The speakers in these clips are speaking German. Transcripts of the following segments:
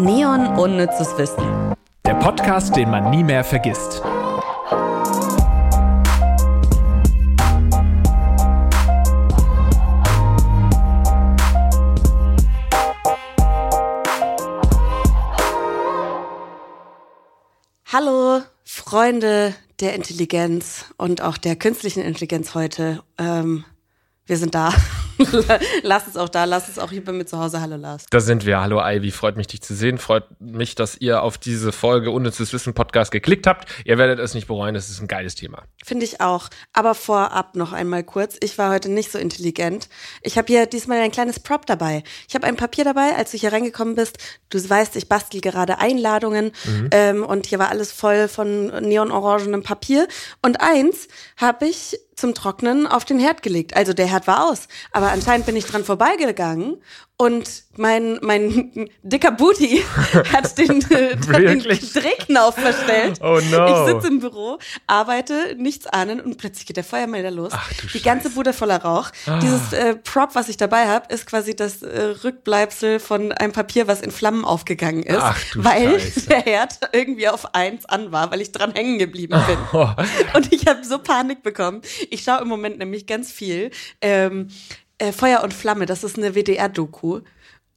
Neon Unnützes Wissen. Der Podcast, den man nie mehr vergisst. Hallo, Freunde der Intelligenz und auch der künstlichen Intelligenz heute. Ähm, wir sind da. lass es auch da, lass es auch hier bei mir zu Hause. Hallo Lars. Da sind wir. Hallo Ivy, freut mich dich zu sehen. Freut mich, dass ihr auf diese Folge Unnützes Wissen Podcast geklickt habt. Ihr werdet es nicht bereuen, es ist ein geiles Thema. Finde ich auch. Aber vorab noch einmal kurz. Ich war heute nicht so intelligent. Ich habe hier diesmal ein kleines Prop dabei. Ich habe ein Papier dabei, als du hier reingekommen bist. Du weißt, ich bastel gerade Einladungen mhm. ähm, und hier war alles voll von neonorangenem Papier. Und eins habe ich zum Trocknen auf den Herd gelegt. Also der Herd war aus. Aber anscheinend bin ich dran vorbeigegangen und mein, mein dicker Booty hat den, äh, den Drehknauf verstellt. Oh no. Ich sitze im Büro, arbeite, nichts ahnen und plötzlich geht der Feuermelder los. Ach, du Die ganze Bude voller Rauch. Ah. Dieses äh, Prop, was ich dabei habe, ist quasi das äh, Rückbleibsel von einem Papier, was in Flammen aufgegangen ist. Ach, du weil Scheiße. der Herd irgendwie auf eins an war, weil ich dran hängen geblieben bin. Oh. Und ich habe so Panik bekommen. Ich schaue im Moment nämlich ganz viel. Ähm, äh, Feuer und Flamme, das ist eine WDR-Doku.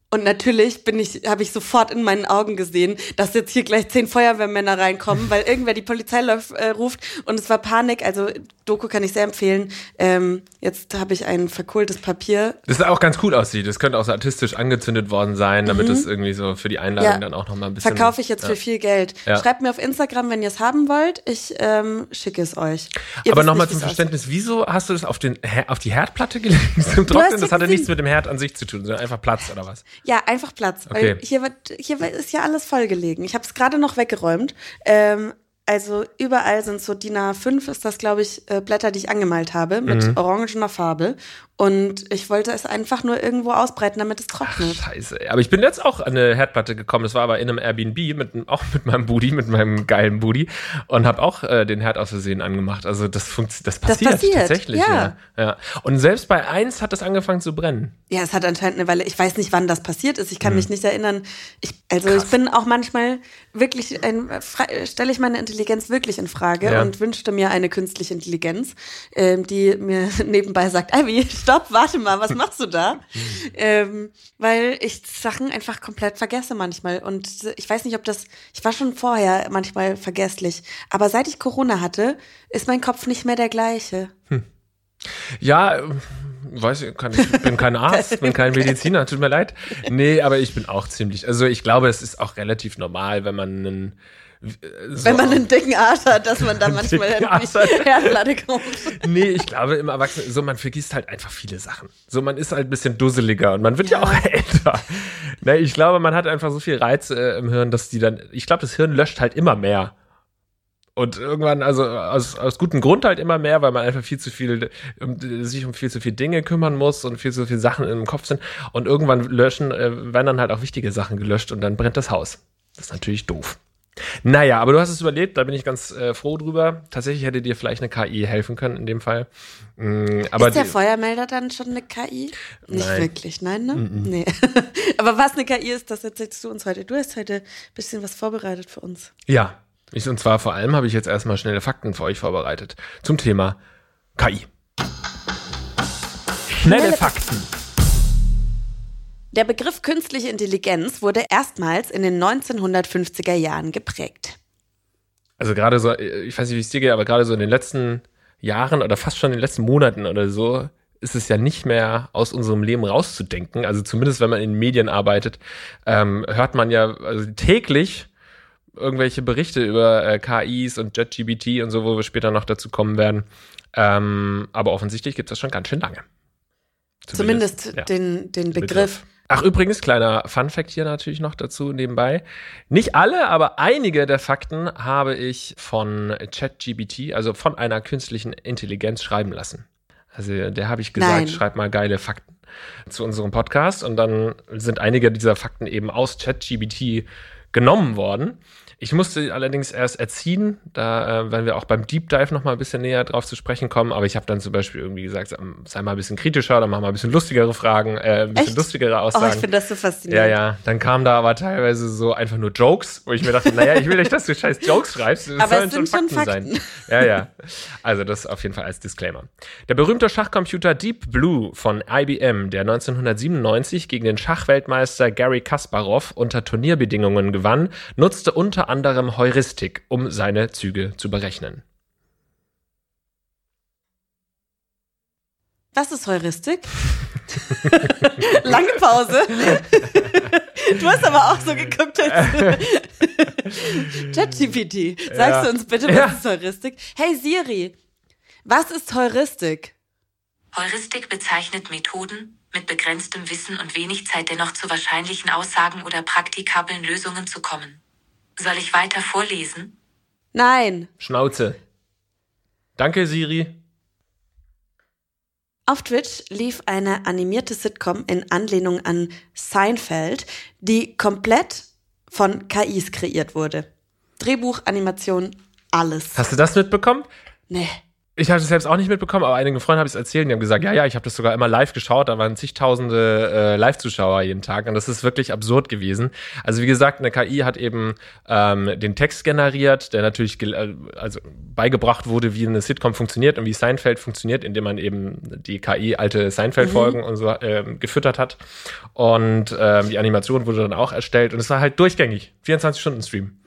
Und natürlich bin ich, habe ich sofort in meinen Augen gesehen, dass jetzt hier gleich zehn Feuerwehrmänner reinkommen, weil irgendwer die Polizei läuft, äh, ruft und es war Panik. Also Doku kann ich sehr empfehlen. Ähm, jetzt habe ich ein verkohltes Papier. Das auch ganz cool aussieht. Das könnte auch so artistisch angezündet worden sein, damit mhm. es irgendwie so für die Einladung ja. dann auch nochmal ein bisschen. Verkaufe ich jetzt ja. für viel Geld. Ja. Schreibt mir auf Instagram, wenn ihr es haben wollt. Ich ähm, schicke es euch. Ihr Aber nochmal zum Verständnis, aussieht. wieso hast du das auf, den, auf die Herdplatte gelegt zum Trocknen? Das hatte nichts mit dem Herd an sich zu tun, sondern einfach Platz oder was? Ja, einfach Platz. Okay. Weil hier, wird, hier ist ja alles vollgelegen. Ich habe es gerade noch weggeräumt. Ähm, also überall sind so DIN A5 ist das, glaube ich, äh, Blätter, die ich angemalt habe, mit mhm. orangener Farbe. Und ich wollte es einfach nur irgendwo ausbreiten, damit es trocknet. Ach, scheiße. Aber ich bin jetzt auch an eine Herdplatte gekommen. Das war aber in einem Airbnb, mit, auch mit meinem Booty, mit meinem geilen Booty. Und habe auch äh, den Herd aus Versehen angemacht. Also das, funkt, das, passiert, das passiert tatsächlich. Ja. ja. ja. Und selbst bei eins hat das angefangen zu brennen. Ja, es hat anscheinend eine Weile. Ich weiß nicht, wann das passiert ist. Ich kann mhm. mich nicht erinnern. Ich, also Krass. ich bin auch manchmal wirklich, ein, stelle ich meine Intelligenz wirklich in Frage ja. und wünschte mir eine künstliche Intelligenz, ähm, die mir nebenbei sagt, Ivy, stopp, warte mal, was machst du da? ähm, weil ich Sachen einfach komplett vergesse manchmal. Und ich weiß nicht, ob das, ich war schon vorher manchmal vergesslich, aber seit ich Corona hatte, ist mein Kopf nicht mehr der gleiche. Hm. Ja, weiß ich, kann, ich bin kein Arzt, bin kein Mediziner, tut mir leid. Nee, aber ich bin auch ziemlich, also ich glaube, es ist auch relativ normal, wenn man einen so Wenn man einen dicken Arsch hat, dass man da manchmal Herdplatte kommt. Nee, ich glaube im Erwachsenen, so man vergisst halt einfach viele Sachen. So man ist halt ein bisschen dusseliger und man wird ja, ja auch älter. Nee, ich glaube, man hat einfach so viel Reiz äh, im Hirn, dass die dann, ich glaube, das Hirn löscht halt immer mehr. Und irgendwann, also aus, aus gutem Grund halt immer mehr, weil man einfach viel zu viel, um, sich um viel zu viele Dinge kümmern muss und viel zu viele Sachen im Kopf sind. Und irgendwann löschen, äh, werden dann halt auch wichtige Sachen gelöscht und dann brennt das Haus. Das ist natürlich doof. Naja, aber du hast es überlebt, da bin ich ganz äh, froh drüber. Tatsächlich hätte dir vielleicht eine KI helfen können in dem Fall. Mm, aber ist der Feuermelder dann schon eine KI? Nicht nein. wirklich, nein, ne? Mm -mm. Nee. aber was eine KI ist, das erzählst du uns heute. Du hast heute ein bisschen was vorbereitet für uns. Ja, ich, und zwar vor allem habe ich jetzt erstmal schnelle Fakten für euch vorbereitet zum Thema KI. Schnelle, schnelle Fakten. Der Begriff künstliche Intelligenz wurde erstmals in den 1950er Jahren geprägt. Also gerade so, ich weiß nicht, wie es dir geht, aber gerade so in den letzten Jahren oder fast schon in den letzten Monaten oder so ist es ja nicht mehr aus unserem Leben rauszudenken. Also zumindest wenn man in Medien arbeitet, ähm, hört man ja also täglich irgendwelche Berichte über äh, KIs und JetGBT und so, wo wir später noch dazu kommen werden. Ähm, aber offensichtlich gibt es das schon ganz schön lange. Zumindest, Zumindest ja, den, den Begriff. Begriff. Ach, übrigens, kleiner Fun-Fact hier natürlich noch dazu nebenbei. Nicht alle, aber einige der Fakten habe ich von ChatGBT, also von einer künstlichen Intelligenz schreiben lassen. Also der habe ich gesagt, Nein. schreib mal geile Fakten zu unserem Podcast und dann sind einige dieser Fakten eben aus ChatGBT genommen worden. Ich musste allerdings erst erziehen, da äh, werden wir auch beim Deep Dive noch mal ein bisschen näher drauf zu sprechen kommen. Aber ich habe dann zum Beispiel irgendwie gesagt, sei mal ein bisschen kritischer, dann machen wir ein bisschen lustigere Fragen, äh, ein bisschen Echt? lustigere Aussagen. Oh, ich finde das so faszinierend. Ja, ja. Dann kamen da aber teilweise so einfach nur Jokes, wo ich mir dachte, naja, ich will nicht, dass du scheiß Jokes schreibst. Das Aber sollen es sind schon Fakten. Ja, ja. Also das auf jeden Fall als Disclaimer. Der berühmte Schachcomputer Deep Blue von IBM, der 1997 gegen den Schachweltmeister Gary Kasparov unter Turnierbedingungen gewann, nutzte unter anderem Heuristik, um seine Züge zu berechnen. Was ist Heuristik? Lange Pause. Du hast aber auch so geguckt, als ChatGPT. Sagst Ja. du uns bitte, was Ja. ist Heuristik? Hey Siri, was ist Heuristik? Heuristik bezeichnet Methoden, mit begrenztem Wissen und wenig Zeit dennoch zu wahrscheinlichen Aussagen oder praktikablen Lösungen zu kommen. Soll ich weiter vorlesen? Nein. Schnauze. Danke, Siri. Auf Twitch lief eine animierte Sitcom in Anlehnung an Seinfeld, die komplett von KIs kreiert wurde. Drehbuch, Animation, alles. Hast du das mitbekommen? Nee. Ich habe es selbst auch nicht mitbekommen, aber einige Freunde haben es erzählt. Die haben gesagt, ja, ja, ich habe das sogar immer live geschaut. Da waren zigtausende äh, Live-Zuschauer jeden Tag und das ist wirklich absurd gewesen. Also wie gesagt, eine KI hat eben ähm, den Text generiert, der natürlich äh, also beigebracht wurde, wie eine Sitcom funktioniert und wie Seinfeld funktioniert, indem man eben die KI alte Seinfeld-Folgen und so ähm, gefüttert hat. Und ähm, die Animation wurde dann auch erstellt und es war halt durchgängig, 24-Stunden-Stream. Krass. Und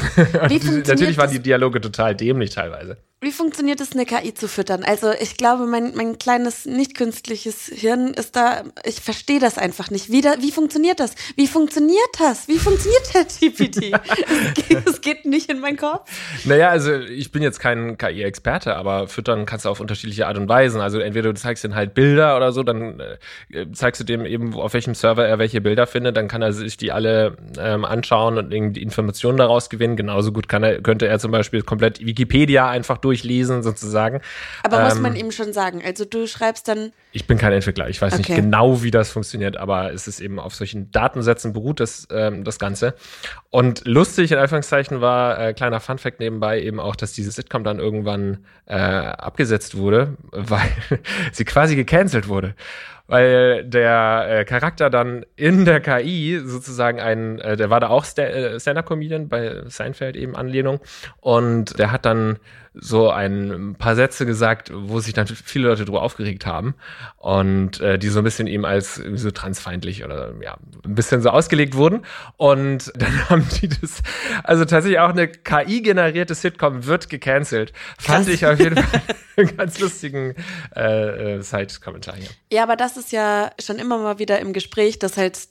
Die- funktioniert Natürlich waren die Dialoge total dämlich teilweise. Wie funktioniert es, eine KI zu füttern? Also ich glaube, mein, mein kleines nicht künstliches Hirn ist da, ich verstehe das einfach nicht. Wie, da, wie funktioniert das? Wie funktioniert das? Wie funktioniert der GPT? es, geht, es geht nicht in meinen Kopf. Naja, also ich bin jetzt kein KI-Experte, aber füttern kannst du auf unterschiedliche Art und Weisen. Also entweder du zeigst ihm halt Bilder oder so, dann äh, zeigst du dem eben, auf welchem Server er welche Bilder findet, dann kann er sich die alle ähm, anschauen und irgendwie Informationen daraus gewinnen. Genauso gut kann er, könnte er zum Beispiel komplett Wikipedia einfach durchlesen, sozusagen. Aber muss Ähm, man ihm schon sagen. Also du schreibst dann, Ich bin kein Entwickler, ich weiß Okay. nicht genau, wie das funktioniert, aber es ist eben auf solchen Datensätzen beruht das, ähm, das Ganze. Und lustig in Anführungszeichen war, äh, kleiner Funfact nebenbei, eben auch, dass diese Sitcom dann irgendwann äh, abgesetzt wurde, weil sie quasi gecancelt wurde. Weil der äh, Charakter dann in der KI sozusagen ein, äh, der war da auch Sta- äh, Stand-Up-Comedian bei Seinfeld eben Anlehnung. Und der hat dann so ein paar Sätze gesagt, wo sich dann viele Leute drüber aufgeregt haben und äh, die so ein bisschen ihm als so transfeindlich oder ja, ein bisschen so ausgelegt wurden. Und dann haben die das, also tatsächlich auch eine KI-generierte Sitcom wird gecancelt. Fand ich auf jeden Fall einen ganz lustigen äh, äh, Side-Kommentar hier. ja, aber das ist ja schon immer mal wieder im Gespräch, dass halt,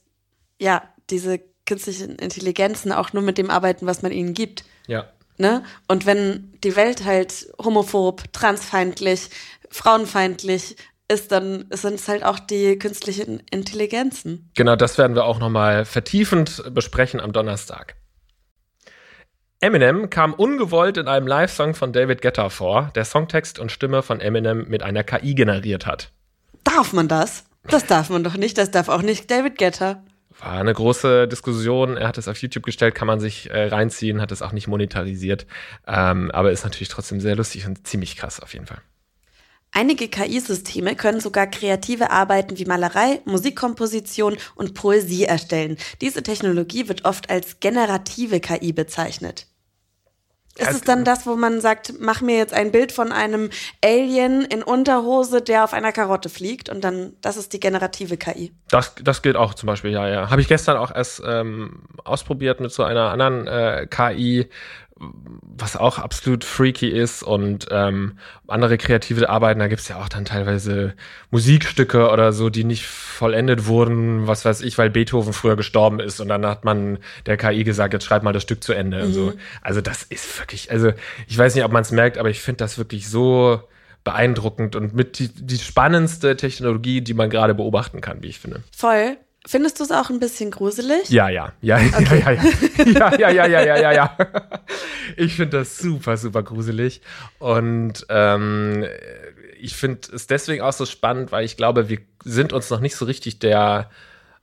ja, diese künstlichen Intelligenzen auch nur mit dem arbeiten, was man ihnen gibt. Ja. Ne? Und wenn die Welt halt homophob, transfeindlich, frauenfeindlich ist, dann sind es halt auch die künstlichen Intelligenzen. Genau, das werden wir auch nochmal vertiefend besprechen am Donnerstag. Eminem kam ungewollt in einem Live-Song von David Guetta vor, der Songtext und Stimme von Eminem mit einer KI generiert hat. Darf man das? Das darf man doch nicht. Das darf auch nicht David Guetta. War eine große Diskussion. Er hat es auf YouTube gestellt, kann man sich äh, reinziehen, hat es auch nicht monetarisiert. Ähm, aber ist natürlich trotzdem sehr lustig und ziemlich krass auf jeden Fall. Einige KI-Systeme können sogar kreative Arbeiten wie Malerei, Musikkomposition und Poesie erstellen. Diese Technologie wird oft als generative KI bezeichnet. Ist es dann das, wo man sagt, mach mir jetzt ein Bild von einem Alien in Unterhose, der auf einer Karotte fliegt und dann, das ist die generative KI. Das, das gilt auch zum Beispiel, ja, ja. Habe ich gestern auch erst ähm, ausprobiert mit so einer anderen äh, KI, was auch absolut freaky ist und ähm, andere kreative Arbeiten, da gibt's ja auch dann teilweise Musikstücke oder so, die nicht vollendet wurden, was weiß ich, weil Beethoven früher gestorben ist und dann hat man der KI gesagt, jetzt schreib mal das Stück zu Ende. und So. Also das ist wirklich, also ich weiß nicht, ob man es merkt, aber ich finde das wirklich so beeindruckend und mit die, die spannendste Technologie, die man gerade beobachten kann, wie ich finde. Voll. Findest du es auch ein bisschen gruselig? Ja, ja, ja, okay. ja, ja, ja, ja, ja, ja, ja, ja. Ich finde das super, super gruselig und ähm, ich finde es deswegen auch so spannend, weil ich glaube, wir sind uns noch nicht so richtig der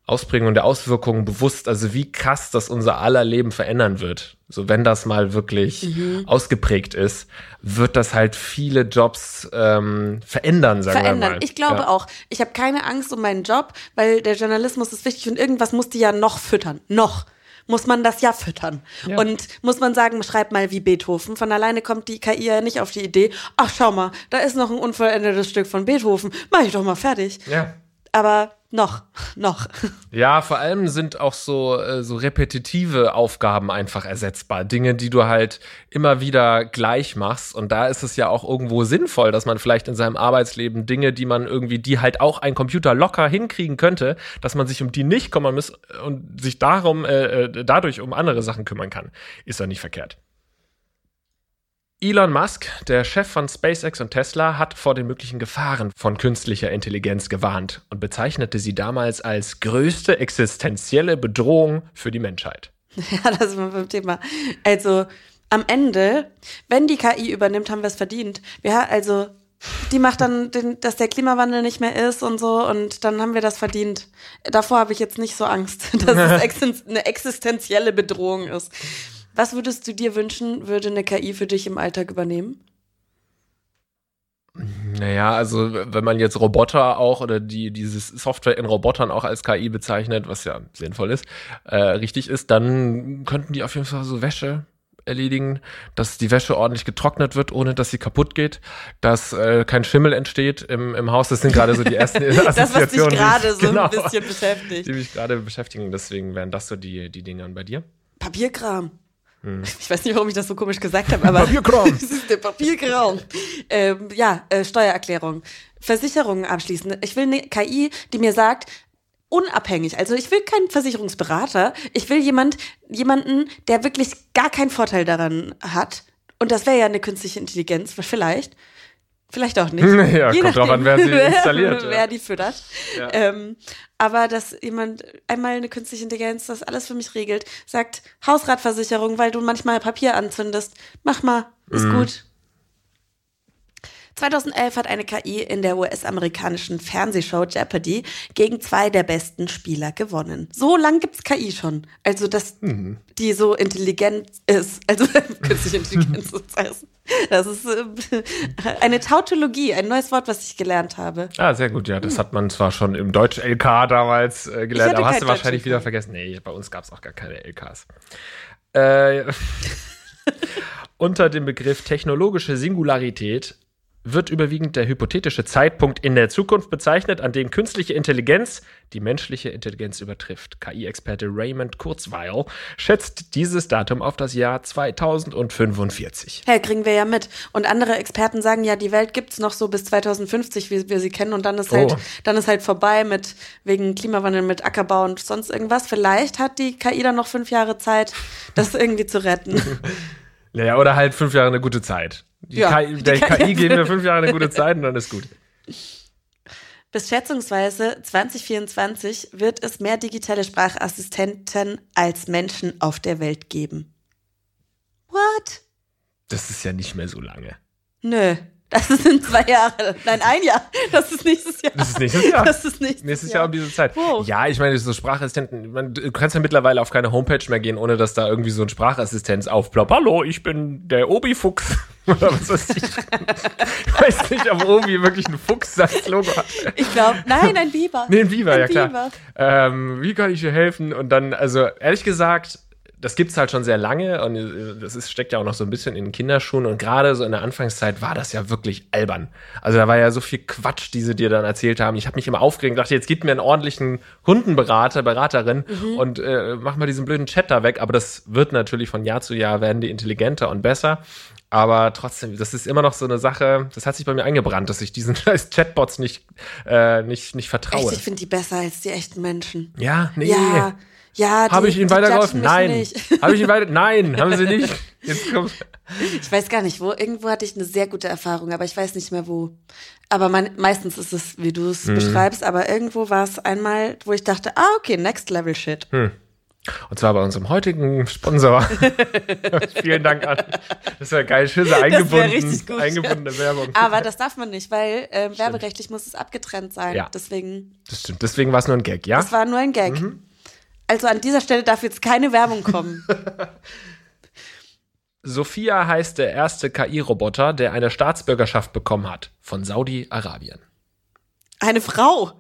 Ausprägung der Auswirkungen bewusst, also wie krass das unser aller Leben verändern wird. So wenn das mal wirklich Mhm. ausgeprägt ist, wird das halt viele Jobs ähm, verändern, sagen wir verändern. mal. Ich glaube ja. auch. Ich habe keine Angst um meinen Job, weil der Journalismus ist wichtig und irgendwas muss die ja noch füttern. Noch muss man das ja füttern. Ja. Und muss man sagen, schreib mal wie Beethoven. Von alleine kommt die KI ja nicht auf die Idee, ach schau mal, da ist noch ein unvollendetes Stück von Beethoven. Mach ich doch mal fertig. Ja. Aber noch, noch. Ja, vor allem sind auch so, äh, so repetitive Aufgaben einfach ersetzbar. Dinge, die du halt immer wieder gleich machst. Und da ist es ja auch irgendwo sinnvoll, dass man vielleicht in seinem Arbeitsleben Dinge, die man irgendwie, die halt auch ein Computer locker hinkriegen könnte, dass man sich um die nicht kümmern muss und sich darum, äh, äh, dadurch um andere Sachen kümmern kann. Ist doch nicht verkehrt. Elon Musk, der Chef von SpaceX und Tesla, hat vor den möglichen Gefahren von künstlicher Intelligenz gewarnt und bezeichnete sie damals als größte existenzielle Bedrohung für die Menschheit. Ja, das ist beim Thema. Also am Ende, wenn die KI übernimmt, haben wir es verdient. Wir, also die macht dann, den, dass der Klimawandel nicht mehr ist und so und dann haben wir das verdient. Davor habe ich jetzt nicht so Angst, dass es eine existenzielle Bedrohung ist. Was würdest du dir wünschen, würde eine KI für dich im Alltag übernehmen? Naja, also wenn man jetzt Roboter auch oder die dieses Software in Robotern auch als KI bezeichnet, was ja sinnvoll ist, äh, richtig ist, dann könnten die auf jeden Fall so Wäsche erledigen, dass die Wäsche ordentlich getrocknet wird, ohne dass sie kaputt geht, dass äh, kein Schimmel entsteht im, im Haus. Das sind gerade so die ersten Das, was dich Assoziationen, gerade so genau, ein bisschen beschäftigt. die mich gerade beschäftigen. Deswegen wären das so die, die Dinge. Bei dir? Papierkram. Ich weiß nicht, warum ich das so komisch gesagt habe, aber Papierkram. das ist der Papierkram. ähm, ja, äh, Steuererklärung, Versicherungen abschließen. Ich will eine KI, die mir sagt, unabhängig. Also ich will keinen Versicherungsberater. Ich will jemand, jemanden, der wirklich gar keinen Vorteil daran hat. Und das wäre ja eine künstliche Intelligenz, vielleicht. Vielleicht auch nicht. Ja, Je kommt drauf an, wer sie installiert, ja. Wer die füttert. Ja. Ähm, aber dass jemand einmal eine künstliche Intelligenz das alles für mich regelt, sagt Hausratversicherung, weil du manchmal Papier anzündest, mach mal, ist Mhm. gut. 2011 hat eine KI in der US-amerikanischen Fernsehshow Jeopardy gegen zwei der besten Spieler gewonnen. So lang gibt's KI schon. Also, dass Mhm. die so intelligent ist. Also, künstliche Intelligenz sozusagen. Das ist äh, eine Tautologie, ein neues Wort, was ich gelernt habe. Ah, sehr gut, ja. Das hat man zwar schon im Deutsch-LK damals äh, gelernt, aber hast du wahrscheinlich wieder vergessen. Nee, bei uns gab es auch gar keine LKs. Äh, unter dem Begriff technologische Singularität wird überwiegend der hypothetische Zeitpunkt in der Zukunft bezeichnet, an dem künstliche Intelligenz die menschliche Intelligenz übertrifft. KI-Experte Raymond Kurzweil schätzt dieses Datum auf das Jahr 2045. Hey, kriegen wir ja mit. Und andere Experten sagen ja, die Welt gibt's noch so bis 2050, wie wir sie kennen. Und dann ist halt, Oh. dann ist halt vorbei mit wegen Klimawandel, mit Ackerbau und sonst irgendwas. Vielleicht hat die KI dann noch fünf Jahre Zeit, das irgendwie zu retten. Naja, oder halt fünf Jahre eine gute Zeit. Die Ja, KI, die der KI KI geben wir fünf Jahre eine gute Zeit und dann ist gut. Bis schätzungsweise 2024 wird es mehr digitale Sprachassistenten als Menschen auf der Welt geben. What? Das ist ja nicht mehr so lange. Nö. Das sind zwei Jahre. Nein, ein Jahr. Das ist nächstes Jahr. Das ist nächstes Jahr. Das ist nächstes, Nächstes Jahr um diese Zeit. Wow. Ja, ich meine, so Sprachassistenten, man, du kannst ja mittlerweile auf keine Homepage mehr gehen, ohne dass da irgendwie so ein Sprachassistenz aufploppt. Hallo, ich bin der Obi-Fuchs. Oder was weiß ich. ich weiß nicht, ob Obi wirklich ein Fuchs als Logo hat. Ich glaube, nein, ein Biber. Nee, ein Biber, Ein ja klar. Biber. Ähm, wie kann ich dir helfen? Und dann, also ehrlich gesagt, das gibt's halt schon sehr lange und äh, das ist, steckt ja auch noch so ein bisschen in den Kinderschuhen und gerade so in der Anfangszeit war das ja wirklich albern. Also da war ja so viel Quatsch, die sie dir dann erzählt haben. Ich habe mich immer aufgeregt und dachte, jetzt gib mir einen ordentlichen Hundenberater, Beraterin Mhm. und äh, mach mal diesen blöden Chat da weg. Aber das wird natürlich von Jahr zu Jahr werden die intelligenter und besser. Aber trotzdem, das ist immer noch so eine Sache, das hat sich bei mir eingebrannt, dass ich diesen scheiß Chatbots nicht, äh, nicht, nicht vertraue. Echt, ich finde die besser als die echten Menschen. Ja, nee. Ja, ja. Habe ich Ihnen weitergeholfen? Nein. Habe ich Ihnen weiter? Nein, haben Sie nicht. Jetzt kommt. Ich weiß gar nicht, wo. Irgendwo hatte ich eine sehr gute Erfahrung, aber ich weiß nicht mehr wo. Aber mein, meistens ist es, wie du Mhm. es beschreibst, aber irgendwo war es einmal, wo ich dachte, ah, okay, next level shit. Hm. Und zwar bei unserem heutigen Sponsor. Vielen Dank an. Das wäre geil, schön eingebunden, richtig gut, eingebundene Werbung. Aber das darf man nicht, weil äh, werberechtlich muss es abgetrennt sein. Ja. Deswegen, Das stimmt. Deswegen war es nur ein Gag, ja? das war nur ein Gag. Mhm. Also an dieser Stelle darf jetzt keine Werbung kommen. Sophia heißt der erste KI-Roboter, der eine Staatsbürgerschaft bekommen hat. Von Saudi-Arabien. Eine Frau.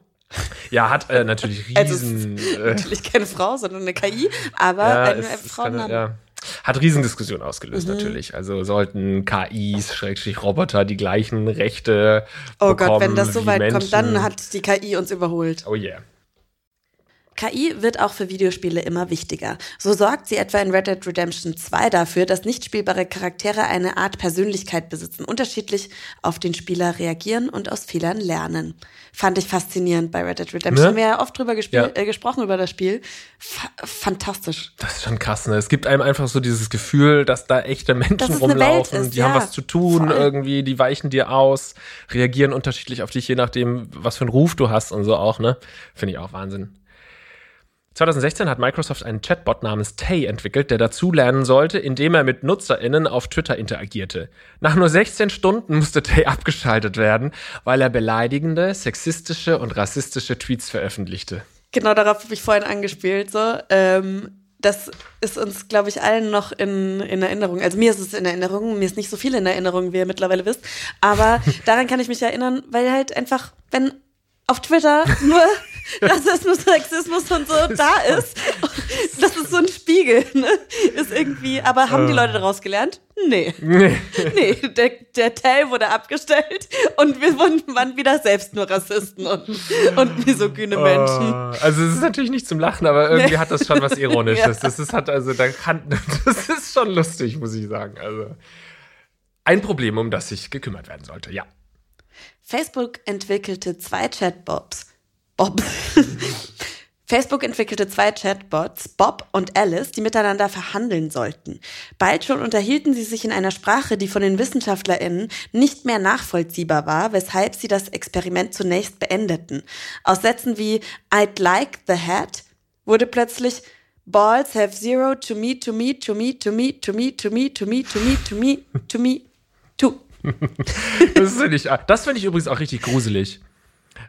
Ja, hat äh, natürlich Also es riesen. äh, natürlich keine Frau, sondern eine KI, aber ja, eine Frauenname. keine, ja. Hat Riesendiskussion Mhm. ausgelöst, natürlich. Also sollten KIs, Schrägstrich Roboter, die gleichen Rechte Oh bekommen Gott, wenn das so weit Menschen. kommt, dann hat die KI uns überholt. Oh yeah. KI wird auch für Videospiele immer wichtiger. So sorgt sie etwa in Red Dead Redemption 2 dafür, dass nicht spielbare Charaktere eine Art Persönlichkeit besitzen, unterschiedlich auf den Spieler reagieren und aus Fehlern lernen. Fand ich faszinierend bei Red Dead Redemption. Ne? Haben wir ja oft drüber Ja. äh, gesprochen über das Spiel. Fa fantastisch. Das ist schon krass, ne? Es gibt einem einfach so dieses Gefühl, dass da echte Menschen rumlaufen, ist, die haben ja, was zu tun voll. irgendwie, die weichen dir aus, reagieren unterschiedlich auf dich, je nachdem, was für einen Ruf du hast und so auch, ne? Finde ich auch Wahnsinn. 2016 hat Microsoft einen Chatbot namens Tay entwickelt, der dazulernen sollte, indem er mit NutzerInnen auf Twitter interagierte. Nach nur 16 Stunden musste Tay abgeschaltet werden, weil er beleidigende, sexistische und rassistische Tweets veröffentlichte. Genau darauf habe ich vorhin angespielt. So. Ähm, das ist uns, glaube ich, allen noch in, in Erinnerung. Also mir ist es in Erinnerung, mir ist nicht so viel in Erinnerung, wie ihr mittlerweile wisst. Aber daran kann ich mich erinnern, weil halt einfach, wenn auf Twitter nur Rassismus, Sexismus und so da ist, das ist so ein Spiegel, ne? Ist irgendwie, aber haben die Leute daraus gelernt? Nee. Nee. Der, der Tell wurde abgestellt und wir wurden, waren wieder selbst nur Rassisten und, und misogyne Menschen. Oh, also es ist natürlich nicht zum Lachen, aber irgendwie Nee. hat das schon was Ironisches. Ja. Das ist halt, also da kann, das ist schon lustig, muss ich sagen. Also ein Problem, um das sich gekümmert werden sollte, ja. Facebook entwickelte zwei Chatbots. Bob. Facebook entwickelte zwei Chatbots, Bob und Alice, die miteinander verhandeln sollten. Bald schon unterhielten sie sich in einer Sprache, die von den WissenschaftlerInnen nicht mehr nachvollziehbar war, weshalb sie das Experiment zunächst beendeten. Aus Sätzen wie I'd like the hat wurde plötzlich Balls have zero to me, to me, to me, to me, to me, to me, to me, to me, to me, to me, to. Das finde ich, das finde ich übrigens auch richtig gruselig.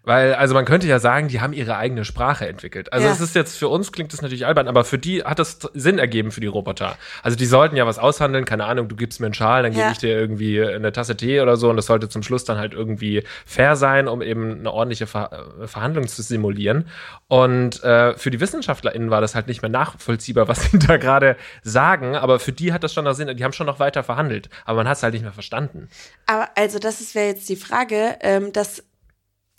Weil, also man könnte ja sagen, die haben ihre eigene Sprache entwickelt. Also Ja. es ist jetzt für uns klingt das natürlich albern, aber für die hat das Sinn ergeben für die Roboter. Also die sollten ja was aushandeln, keine Ahnung, du gibst mir einen Schal, dann gebe Ja. ich dir irgendwie eine Tasse Tee oder so und das sollte zum Schluss dann halt irgendwie fair sein, um eben eine ordentliche Ver äh, Verhandlung zu simulieren. Und äh, für die WissenschaftlerInnen war das halt nicht mehr nachvollziehbar, was sie da gerade sagen, aber für die hat das schon noch Sinn, die haben schon noch weiter verhandelt, aber man hat es halt nicht mehr verstanden. Aber also das wäre jetzt die Frage, ähm, das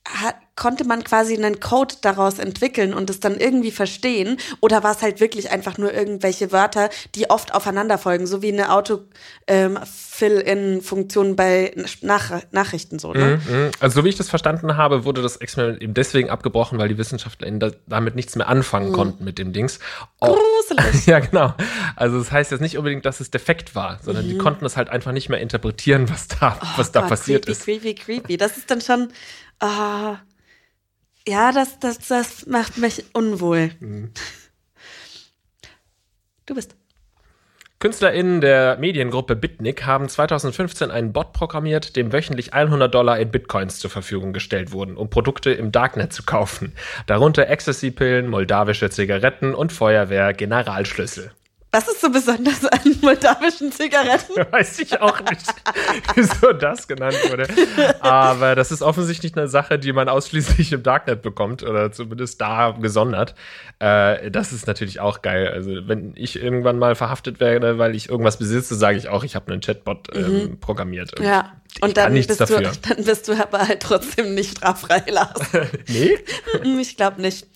hat, konnte man quasi einen Code daraus entwickeln und es dann irgendwie verstehen? Oder war es halt wirklich einfach nur irgendwelche Wörter, die oft aufeinander folgen, so wie eine Auto-Fill-In-Funktion bei Nach Nachrichten so, ne? Mhm. Also so wie ich das verstanden habe, wurde das Experiment eben deswegen abgebrochen, weil die WissenschaftlerInnen da, damit nichts mehr anfangen konnten mit dem Dings. Oh, Gruselig. ja, genau. Also das heißt jetzt nicht unbedingt, dass es defekt war, sondern die konnten es halt einfach nicht mehr interpretieren, was da, was da Oh Gott, passiert creepy, ist. Creepy, creepy. Das ist dann schon. Ah, ja, das, das, das macht mich unwohl. Mhm. Du bist. KünstlerInnen der Mediengruppe Bitnik haben 2015 einen Bot programmiert, dem wöchentlich 100 Dollar in Bitcoins zur Verfügung gestellt wurden, um Produkte im Darknet zu kaufen. Darunter Ecstasy-Pillen, moldawische Zigaretten und Feuerwehr-Generalschlüssel. Was ist so besonders an moldawischen Zigaretten? Weiß ich auch nicht, wieso das genannt wurde. Aber das ist offensichtlich eine Sache, die man ausschließlich im Darknet bekommt oder zumindest da gesondert. Äh, das ist natürlich auch geil. Also wenn ich irgendwann mal verhaftet werde, weil ich irgendwas besitze, sage ich auch, ich habe einen Chatbot ähm, programmiert. Und Mhm. Ja. Und dann bist, du, dann bist du aber halt trotzdem nicht straffrei, Lars. Nee? ich glaube nicht.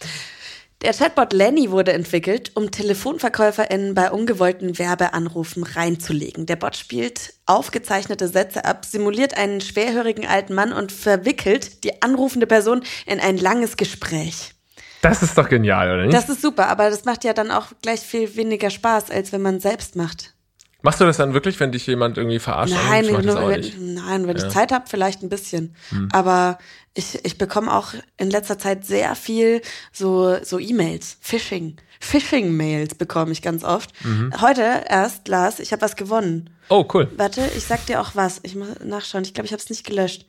Der Chatbot Lenny wurde entwickelt, um TelefonverkäuferInnen bei ungewollten Werbeanrufen reinzulegen. Der Bot spielt aufgezeichnete Sätze ab, simuliert einen schwerhörigen alten Mann und verwickelt die anrufende Person in ein langes Gespräch. Das ist doch genial, oder nicht? Das ist super, aber das macht ja dann auch gleich viel weniger Spaß, als wenn man selbst macht. Machst du das dann wirklich, wenn dich jemand irgendwie verarscht? Nein, ich nur, wenn, nicht. nein, wenn Ja. Hm. ich Zeit habe, vielleicht ein bisschen. Aber ich, ich bekomme auch in letzter Zeit sehr viel so, so E-Mails, Phishing. Phishing-Mails bekomme ich ganz oft. Mhm. Heute erst, Lars, ich habe was gewonnen. Oh, cool. Warte, ich sag dir auch was. Ich muss nachschauen. Ich glaube, ich habe es nicht gelöscht.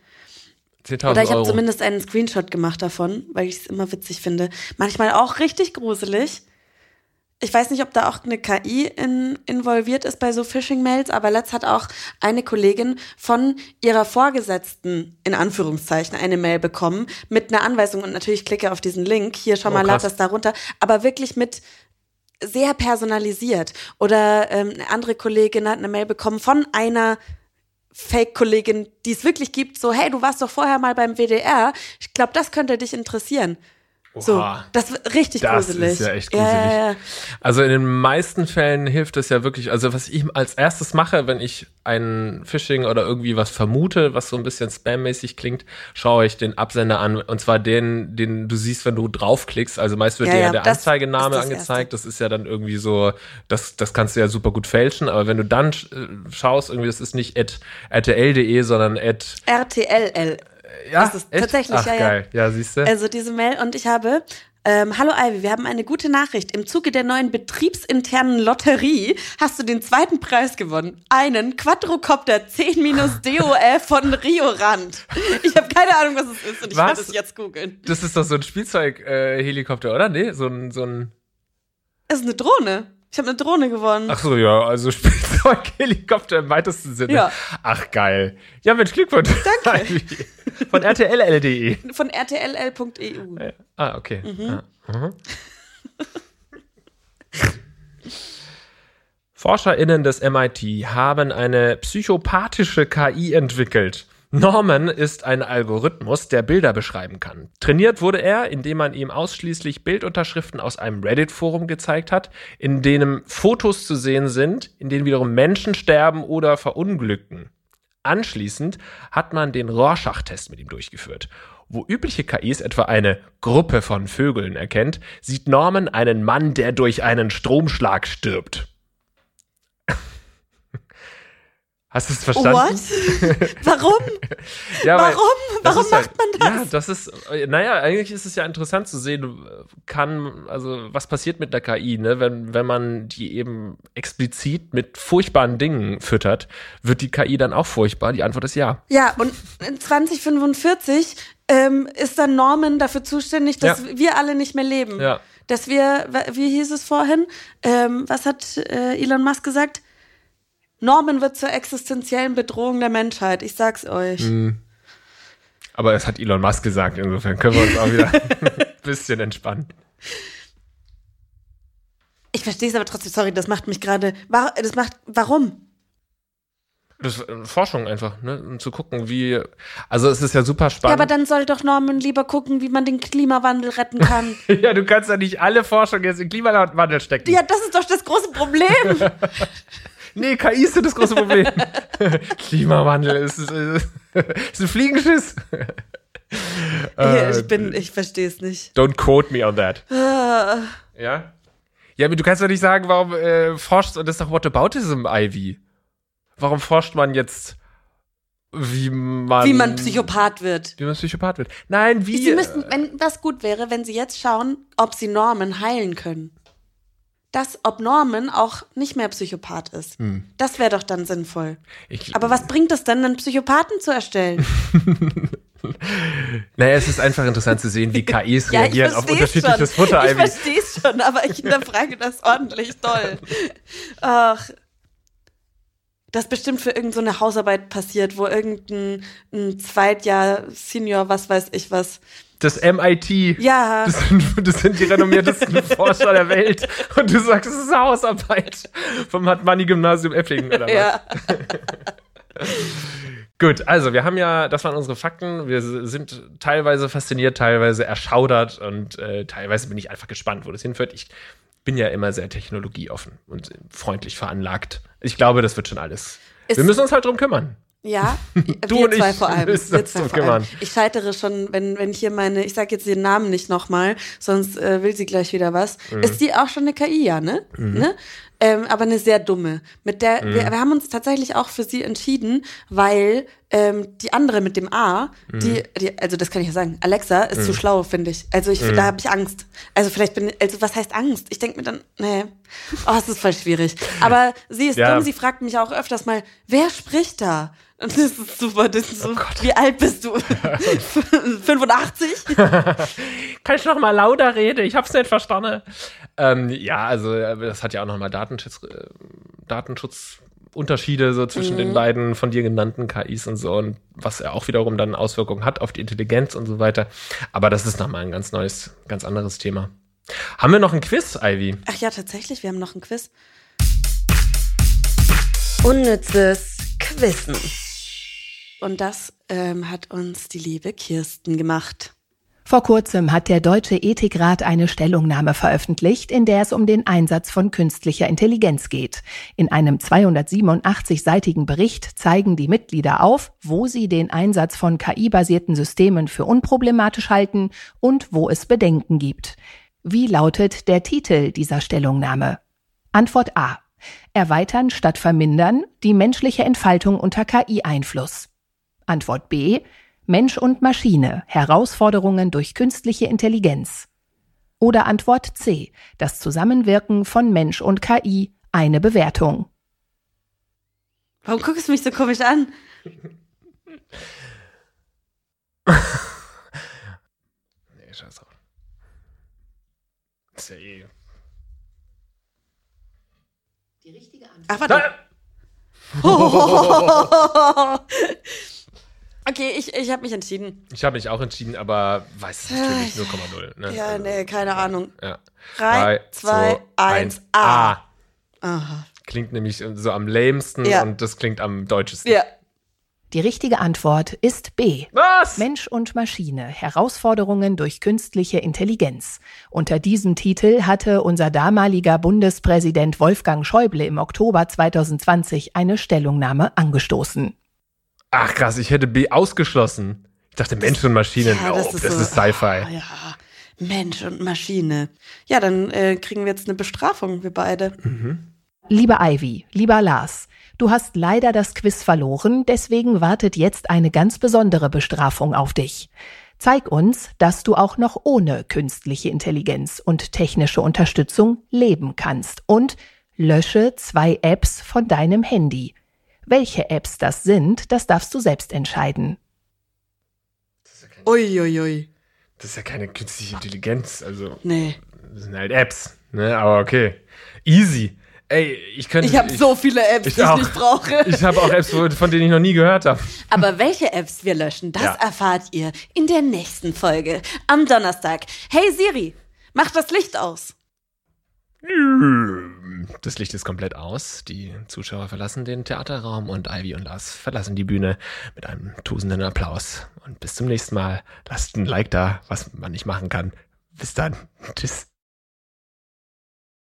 10.000 Oder ich habe zumindest einen Screenshot gemacht davon, weil ich es immer witzig finde. Manchmal auch richtig gruselig. Ich weiß nicht, ob da auch eine KI in, involviert ist bei so Phishing-Mails, aber letzt hat auch eine Kollegin von ihrer Vorgesetzten, in Anführungszeichen, eine Mail bekommen mit einer Anweisung und natürlich klicke auf diesen Link. Hier, schau Oh, mal, lad das da runter. Aber wirklich mit sehr personalisiert. Oder ähm, eine andere Kollegin hat eine Mail bekommen von einer Fake-Kollegin, die es wirklich gibt, so, hey, du warst doch vorher mal beim WDR. Ich glaube, das könnte dich interessieren. So, Oha. das ist richtig Das gruselig. ist ja echt gruselig. ja. Also in den meisten Fällen hilft es ja wirklich, also was ich als erstes mache, wenn ich ein Phishing oder irgendwie was vermute, was so ein bisschen spammäßig klingt, schaue ich den Absender an und zwar den, den du siehst, wenn du draufklickst. Also meist wird Ja, dir ja ja, der das Anzeigename das angezeigt. Das ist ja dann irgendwie so, das, das kannst du ja super gut fälschen. Aber wenn du dann äh, schaust, irgendwie, das ist nicht at rtl.de, sondern at RTLL. Ja, Das ist echt? tatsächlich, Ach, ja, geil. Ja, siehst du? Also diese Mail und ich habe ähm, Hallo Ivy, wir haben eine gute Nachricht. Im Zuge der neuen betriebsinternen Lotterie hast du den zweiten Preis gewonnen. Einen Quadrocopter 10-DOL von Rio Rand. Ich habe keine Ahnung, was es ist und ich Was? werde es jetzt googeln. Das ist doch so ein Spielzeug-Helikopter, oder? Nee, so ein, so ein. Es ist eine Drohne. Ich habe eine Drohne gewonnen. Ach so, ja, also Spielzeug-Helikopter im weitesten Sinne. Ja. Ach, geil. Ja, Mensch, Glückwunsch. Danke. Von rtll.de. Von rtll.eu. Ah, okay. Ja. Mhm. ForscherInnen des MIT haben eine psychopathische KI entwickelt. Norman ist ein Algorithmus, der Bilder beschreiben kann. Trainiert wurde er, indem man ihm ausschließlich Bildunterschriften aus einem Reddit-Forum gezeigt hat, in denen Fotos zu sehen sind, in denen wiederum Menschen sterben oder verunglücken. Anschließend hat man den Rorschach-Test mit ihm durchgeführt. Wo übliche KIs etwa eine Gruppe von Vögeln erkennt, sieht Norman einen Mann, der durch einen Stromschlag stirbt. Hast du es verstanden? What? Warum? Ja, Warum? Warum halt- macht man das? Ja, das ist, naja, eigentlich ist es ja interessant zu sehen, kann, also was passiert mit der KI, ne? Wenn, wenn man die eben explizit mit furchtbaren Dingen füttert, wird die KI dann auch furchtbar? Die Antwort ist ja. Ja, und in 2045 ähm, ist dann Norman dafür zuständig, dass Ja. wir alle nicht mehr leben. Ja. Dass wir, wie hieß es vorhin? Ähm, was hat äh, Elon Musk gesagt? Norman wird zur existenziellen Bedrohung der Menschheit. Ich sag's euch. Mhm. Aber das hat Elon Musk gesagt, insofern können wir uns auch wieder ein bisschen entspannen. Ich verstehe es aber trotzdem, sorry, das macht mich gerade. Das macht. Warum? Das ist äh, Forschung einfach, ne? Um zu gucken, wie. Also es ist ja super Ja, spannend. aber dann soll doch Norman lieber gucken, wie man den Klimawandel retten kann. Ja, du kannst ja nicht alle Forschung jetzt in Klimawandel stecken. ja, das ist doch das große Problem. Nee, KI ist ja das große Problem. Klimawandel ist, ist, ist ein Fliegenschiss. Äh, ich bin, ich verstehe es nicht. Don't quote me on that. Ah. Ja? Ja, aber du kannst doch nicht sagen, warum äh, forscht, und das ist doch Whataboutism, Ivy. Warum forscht man jetzt, wie man... Wie man Psychopath wird. Wie man Psychopath wird. Nein, wie... Sie müssten, wenn was gut wäre, wenn sie jetzt schauen, ob sie Norman heilen können. Das, ob Norman auch nicht mehr Psychopath ist. Hm. Das wäre doch dann sinnvoll. ich, Aber was bringt es dann, einen Psychopathen zu erstellen? naja, es ist einfach interessant zu sehen, wie KIs reagieren auf unterschiedliches schon. Futter, Ich verstehe es schon, aber ich hinterfrage das ordentlich doll. Ach. Das ist bestimmt für irgendeine so Hausarbeit passiert, wo irgendein ein Zweitjahr Senior, was weiß ich was. Das MIT. Ja. Das sind, das sind die renommiertesten Forscher der Welt. Und du sagst, es ist eine Hausarbeit vom Hartmanni-Gymnasium Eppingen oder was? Ja. Gut, also wir haben ja, das waren unsere Fakten. Wir sind teilweise fasziniert, teilweise erschaudert und äh, teilweise bin ich einfach gespannt, wo das hinführt. Ich bin ja immer sehr technologieoffen und freundlich veranlagt. Ich glaube, das wird schon alles. Ist- wir müssen uns halt drum kümmern. Ja, Du wir und zwei ich vor allem. müssen Wir zwei vor allem. Ich scheitere schon, wenn, wenn hier meine, ich sage jetzt den Namen nicht nochmal, sonst äh, will sie gleich wieder was. Mhm. Ist die auch schon eine KI, ja, ne? ne? ähm, aber eine sehr dumme. Mit der, wir, wir haben uns tatsächlich auch für sie entschieden, weil ähm, die andere mit dem A, die, die, also das kann ich ja sagen, Alexa ist zu schlau, finde ich. Also ich, da habe ich Angst. Also vielleicht bin, also was heißt Angst? Ich denke mir dann, nee, oh, es ist voll schwierig. Aber sie ist Ja. dumm, sie fragt mich auch öfters mal, wer spricht da? Und das ist super, das ist so, Oh Gott. wie alt bist du? 85? Kann ich noch mal lauter reden? Ich hab's nicht verstanden. Ähm, ja, also äh, das hat ja auch noch mal Datenschutz, äh, Datenschutzunterschiede so zwischen Mhm. den beiden von dir genannten KIs und so und was ja auch wiederum dann Auswirkungen hat auf die Intelligenz und so weiter. Aber das ist noch mal ein ganz neues, ganz anderes Thema. Haben wir noch ein Quiz, Ivy? Ach ja, tatsächlich, wir haben noch ein Quiz. Unnützes Quissen. Und das ähm, hat uns die liebe Kirsten gemacht. Vor kurzem hat der Deutsche Ethikrat eine Stellungnahme veröffentlicht, in der es um den Einsatz von künstlicher Intelligenz geht. In einem 287-seitigen Bericht zeigen die Mitglieder auf, wo sie den Einsatz von KI-basierten Systemen für unproblematisch halten und wo es Bedenken gibt. Wie lautet der Titel dieser Stellungnahme? Antwort A. Erweitern statt vermindern die menschliche Entfaltung unter KI-Einfluss. Antwort B. Mensch und Maschine. Herausforderungen durch künstliche Intelligenz. Oder Antwort C. Das Zusammenwirken von Mensch und KI. Eine Bewertung. Warum guckst du mich so komisch an? Nee, scheiß drauf. Ist ja eh. Ach, warte. Okay, ich, ich habe mich entschieden. Ich habe mich auch entschieden, aber weiß es natürlich 0,0. Ne? Ja, nee, keine Ahnung. Ja. Drei, zwei, eins, A. Aha. Klingt nämlich so am lamesten Ja. und das klingt am deutschesten. Ja. Die richtige Antwort ist B. Was? Mensch und Maschine. Herausforderungen durch künstliche Intelligenz. Unter diesem Titel hatte unser damaliger Bundespräsident Wolfgang Schäuble im Oktober 2020 eine Stellungnahme angestoßen. Ach krass, ich hätte B ausgeschlossen. Ich dachte Mensch und Maschinen. Ja, oh, das das ist ist, so- Sci-Fi. Ah, ja. Mensch und Maschine. Ja, dann äh, kriegen wir jetzt eine Bestrafung, wir beide. Lieber Ivy, lieber Lars, du hast leider das Quiz verloren, deswegen wartet jetzt eine ganz besondere Bestrafung auf dich. Zeig uns, dass du auch noch ohne künstliche Intelligenz und technische Unterstützung leben kannst und lösche zwei Apps von deinem Handy. Welche Apps das sind, das darfst du selbst entscheiden. Uiuiui. Ui, ui. Das ist ja keine künstliche Intelligenz. Also, Nee. das sind halt Apps. Ne? Aber okay. Easy. Ey, ich könnte. Ich habe so viele Apps, ich die ich auch. nicht brauche. Ich habe auch Apps, von denen ich noch nie gehört habe. Aber welche Apps wir löschen, das Ja. erfahrt ihr in der nächsten Folge am Donnerstag. Hey Siri, mach das Licht aus. Das Licht ist komplett aus. Die Zuschauer verlassen den Theaterraum und Ivy und Lars verlassen die Bühne mit einem tosenden Applaus. Und bis zum nächsten Mal. Lasst ein Like da, was man nicht machen kann. Bis dann. Tschüss.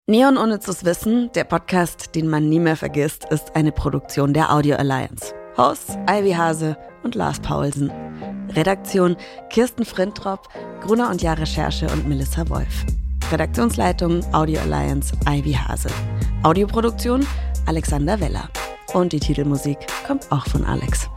Neon Unnützes Wissen, der Podcast, den man nie mehr vergisst, ist eine Produktion der Audio Alliance. Hosts Ivy Hase und Lars Paulsen. Redaktion Kirsten Frintrop, Gruner und Jahr Recherche und Melissa Wolf. Redaktionsleitung Audio Alliance Ivy Hase. Audioproduktion Alexander Weller. Und die Titelmusik kommt auch von Alex.